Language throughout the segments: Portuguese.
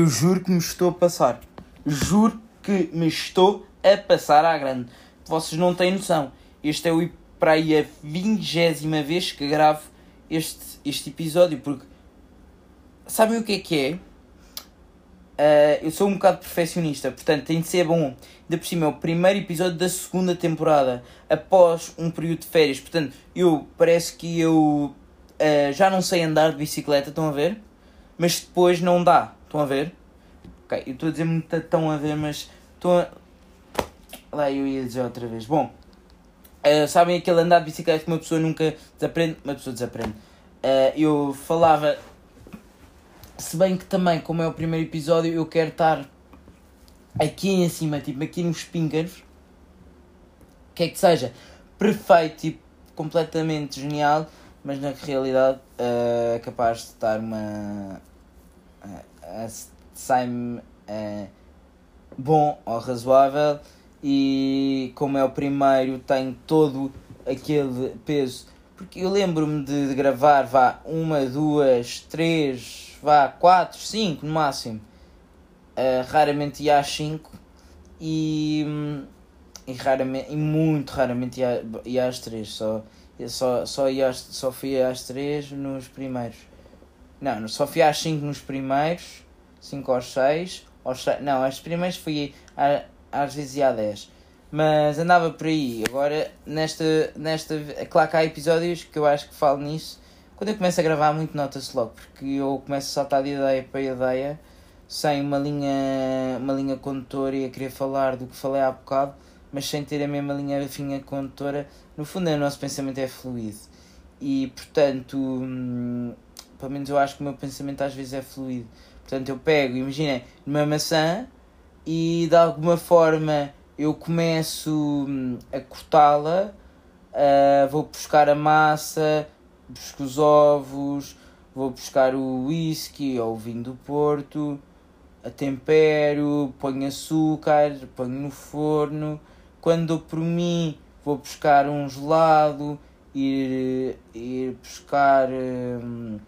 Eu juro que me estou a passar. Juro que me estou a passar à grande. Vocês não têm noção. Este é o para aí a vingésima vez que gravo este, este episódio, porque sabem o que é que é? Uh, eu sou um bocado perfeccionista, portanto tem de ser bom. Ainda por cima é o primeiro episódio da segunda temporada, após um período de férias. Portanto, eu parece que eu uh, já não sei andar de bicicleta, estão a ver? Mas depois não dá, estão a ver? Ok, eu estou a dizer muito estão a ver, mas estou a. Lá eu ia dizer outra vez. Bom, uh, sabem aquele andar de bicicleta que uma pessoa nunca desaprende? Uma pessoa desaprende. eu falava se bem que também, como é o primeiro episódio, eu quero estar aqui em cima, tipo aqui nos pingers. Que é que seja perfeito, tipo, completamente genial, mas na realidade uh, é capaz de estar uma. Uh, sai-me uh, bom ou razoável. E como é o primeiro, tem todo aquele peso. Porque eu lembro-me de, de gravar, vá, uma, duas, três vá 4, 5 no máximo. Uh, raramente ia às 5 e, e, raramente, e muito raramente ia, ia às 3. Só, só, só, ia às, só fui às 3 nos primeiros. Não, só fui às 5 nos primeiros, 5 aos 6. Aos 6 não, às primeiras fui às vezes ia a 10. Mas andava por aí. Agora, nesta, nesta. Claro que há episódios que eu acho que falo nisso quando eu começo a gravar muito nota-se logo, porque eu começo a saltar de ideia para ideia sem uma linha, uma linha condutora e a querer falar do que falei há bocado, mas sem ter a mesma linha fina condutora. No fundo, o nosso pensamento é fluido. E, portanto, hum, pelo menos eu acho que o meu pensamento às vezes é fluido. Portanto, eu pego, imagina, uma maçã e de alguma forma eu começo hum, a cortá-la, uh, vou buscar a massa, busco os ovos, vou buscar o whisky ou o vinho do Porto, a tempero, ponho açúcar, ponho no forno. Quando dou por mim, vou buscar um gelado, ir, ir buscar, um,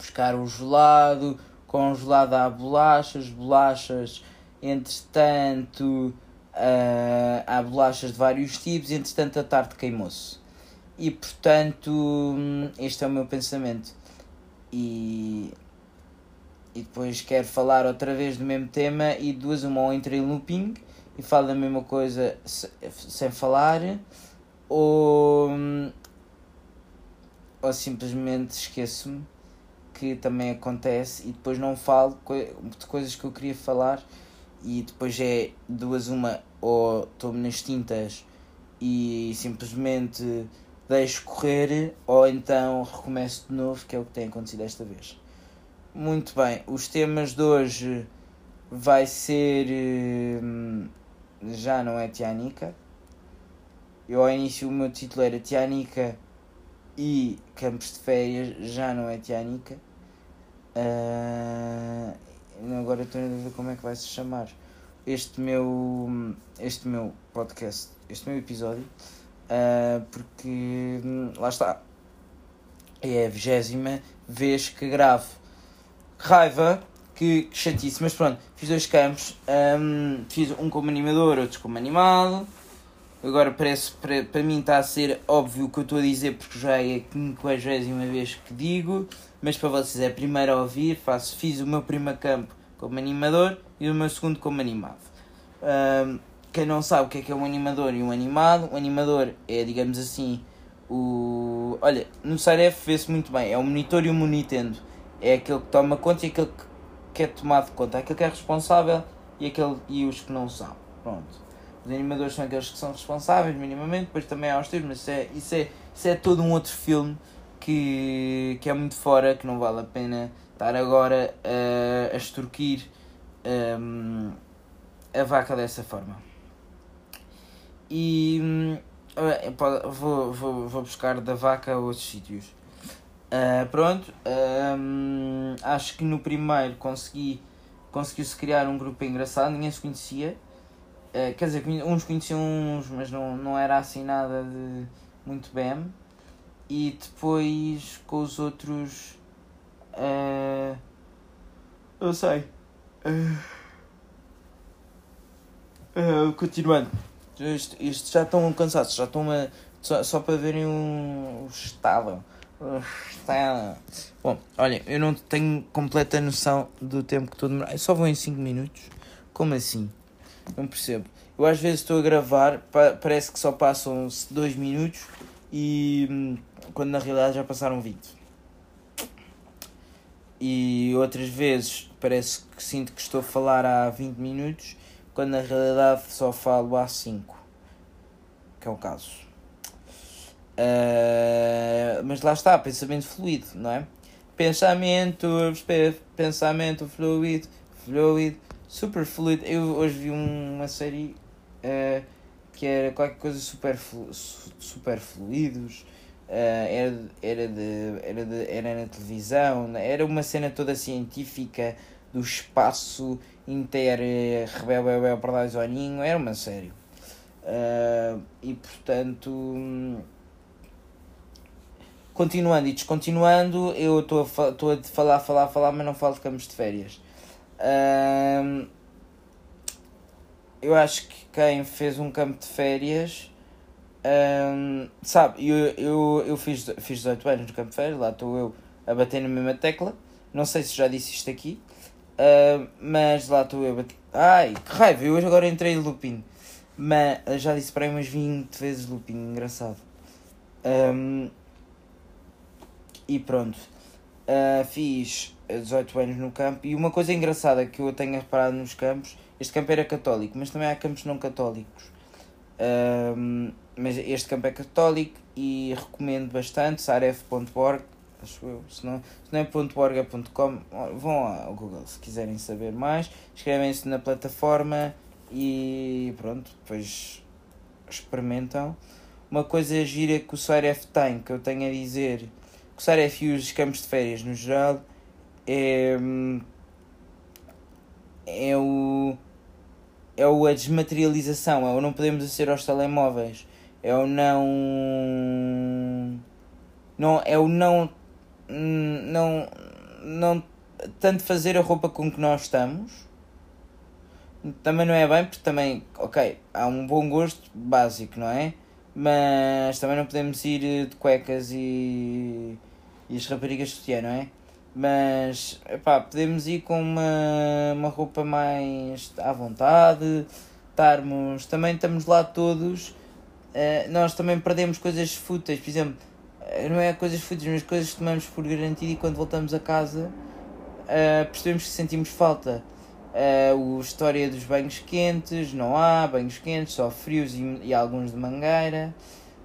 buscar o gelado, congelado à bolachas, bolachas, entretanto, uh, há bolachas de vários tipos, entretanto a tarde queimou-se. E portanto, este é o meu pensamento. E, e depois quero falar outra vez do mesmo tema e duas, uma ou entrei em looping e falo da mesma coisa sem falar, ou, ou simplesmente esqueço-me que também acontece e depois não falo de coisas que eu queria falar e depois é duas uma ou estou-me nas tintas e simplesmente deixo correr ou então recomeço de novo, que é o que tem acontecido esta vez. Muito bem, os temas de hoje vai ser. Hum, já não é Tianica. Eu ao início o meu título era Tianica e Campos de Férias, já não é Tianica. Uh, agora estou a ver como é que vai se chamar este meu, este meu podcast, este meu episódio. Uh, porque lá está. É a vigésima vez que gravo. Raiva, que, que chatice, mas pronto, fiz dois campos. Um, fiz um como animador, outro como animado. Agora parece, para, para mim está a ser óbvio o que eu estou a dizer, porque já é a 50 vez que digo, mas para vocês é a primeira a ouvir. Faço, fiz o meu primeiro campo como animador e o meu segundo como animado. Um, quem não sabe o que é que é um animador e um animado, o animador é, digamos assim, o. Olha, no Saref vê-se muito bem, é o monitor e o monitendo. É aquele que toma conta e aquele que é tomado conta, é aquele que é responsável e, aquele, e os que não são. Pronto. Os animadores são aqueles que são responsáveis, minimamente, depois também há os teus, mas isso é, isso, é, isso é todo um outro filme que, que é muito fora, que não vale a pena estar agora a, a extorquir um, a vaca dessa forma. E hum, vou, vou, vou buscar da vaca a outros sítios. Uh, pronto, uh, acho que no primeiro consegui conseguiu-se criar um grupo engraçado, ninguém se conhecia. Uh, quer dizer, uns conheciam uns, mas não, não era assim nada de muito bem. E depois com os outros. Uh, Eu sei. Uh, uh, continuando. Isto, isto já estão cansados, já estão a, só, só para verem o, o estado. Estado. Bom, olha, eu não tenho completa noção do tempo que estou a demorar. Eu só vou em 5 minutos. Como assim? Não percebo. Eu às vezes estou a gravar, pa parece que só passam 2 minutos e hum, quando na realidade já passaram 20. E outras vezes parece que sinto que estou a falar há 20 minutos, quando na realidade só falo há 5. Que é o caso. Uh, mas lá está, pensamento fluido, não é? Pensamento, pensamento fluido, fluido, super fluido. Eu hoje vi uma série uh, que era qualquer coisa super, super fluidos. Uh, era, era, de, era, de, era na televisão, era uma cena toda científica do espaço inter rebel para zoninho, era uma série. Uh, e portanto, continuando e descontinuando, eu estou a, a falar, falar, falar, mas não falo de campos de férias. Uh, eu acho que quem fez um campo de férias, um, sabe, eu, eu, eu fiz, fiz 18 anos no campo férias, lá estou eu a bater na mesma tecla. Não sei se já disse isto aqui, uh, mas lá estou eu a bater. Ai, que raiva, eu hoje agora entrei looping. Mas já disse para aí umas 20 vezes looping, engraçado. Um, e pronto. Uh, fiz 18 anos no campo e uma coisa engraçada que eu tenho reparado nos campos este campo era católico, mas também há campos não católicos. Um, mas este campo é católico e recomendo bastante, saref.org, acho eu, se não, se não é .org é .com, vão ao Google se quiserem saber mais, escrevem-se na plataforma e pronto, depois experimentam. Uma coisa gira que o Saref tem, que eu tenho a dizer, que o Saref e os campos de férias no geral, é, é o é a desmaterialização, é o não podemos aceder aos telemóveis, é o não. não é o não. não. não tanto fazer a roupa com que nós estamos. Também não é bem, porque também, ok, há um bom gosto básico, não é? Mas também não podemos ir de cuecas e, e as raparigas de não é? Mas, epá, podemos ir com uma, uma roupa mais à vontade, estarmos, também estamos lá todos, uh, nós também perdemos coisas fúteis, por exemplo, eh, não é coisas fúteis, mas coisas que tomamos por garantido e quando voltamos a casa uh, percebemos que sentimos falta. Uh, a história dos banhos quentes, não há banhos quentes, só frios e, e alguns de mangueira.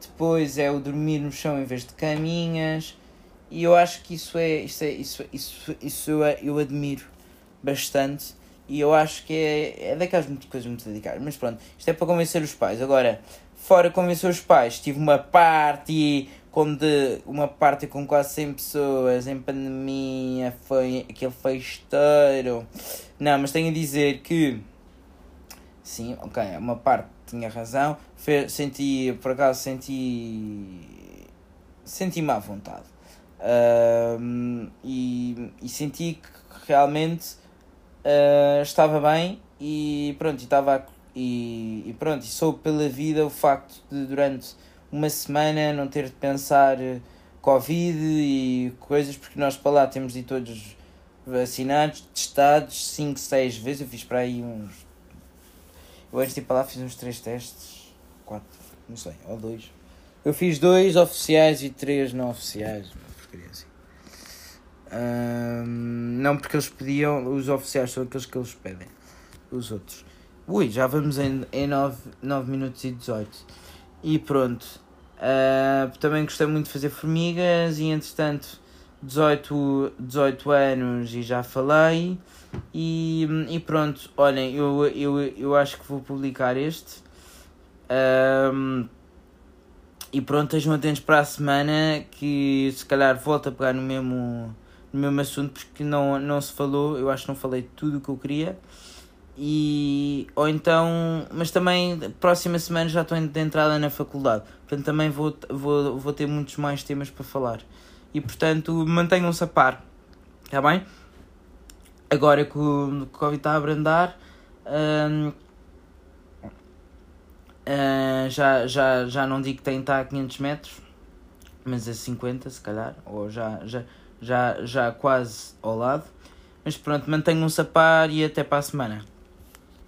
Depois é o dormir no chão em vez de caminhas. E eu acho que isso é, isso é, isso, isso, isso eu, eu admiro bastante. E eu acho que é, é daquelas coisas muito dedicadas. Mas pronto, isto é para convencer os pais. Agora, fora convencer os pais, tive uma party de, uma party com quase 100 pessoas em pandemia, foi aquele festeiro. Não, mas tenho a dizer que sim, ok, uma parte tinha razão. senti, por acaso senti senti-me à vontade. Uh, e, e senti que realmente uh, estava bem e pronto, estava e, e pronto, e soube pela vida o facto de durante uma semana não ter de pensar Covid e coisas, porque nós para lá temos de todos vacinados, testados 5, 6 vezes. Eu fiz para aí uns. Eu antes de ir para lá fiz uns 3 testes, 4, não sei, ou 2. Eu fiz dois oficiais e três não oficiais porcaria assim. Um, não porque eles pediam, os oficiais são aqueles que eles pedem. Os outros. Ui, já vamos em, em 9, 9 minutos e 18. E pronto. Uh, também gostei muito de fazer formigas e entretanto 18, 18 anos e já falei. E, e pronto, olhem, eu, eu, eu acho que vou publicar este. Um, e pronto, estejam atentos para a semana que se calhar volto a pegar no mesmo, no mesmo assunto porque não, não se falou, eu acho que não falei tudo o que eu queria. E, ou então, mas também próxima semana já estou de entrada na faculdade, portanto também vou, vou, vou ter muitos mais temas para falar. E portanto mantenham-se a par, está bem? agora que o Covid está a abrandar, hum, hum, já, já, já não digo que tem que estar a 500 metros, mas a 50 se calhar, ou já, já, já, já quase ao lado. Mas pronto, mantenham-se a par e até para a semana.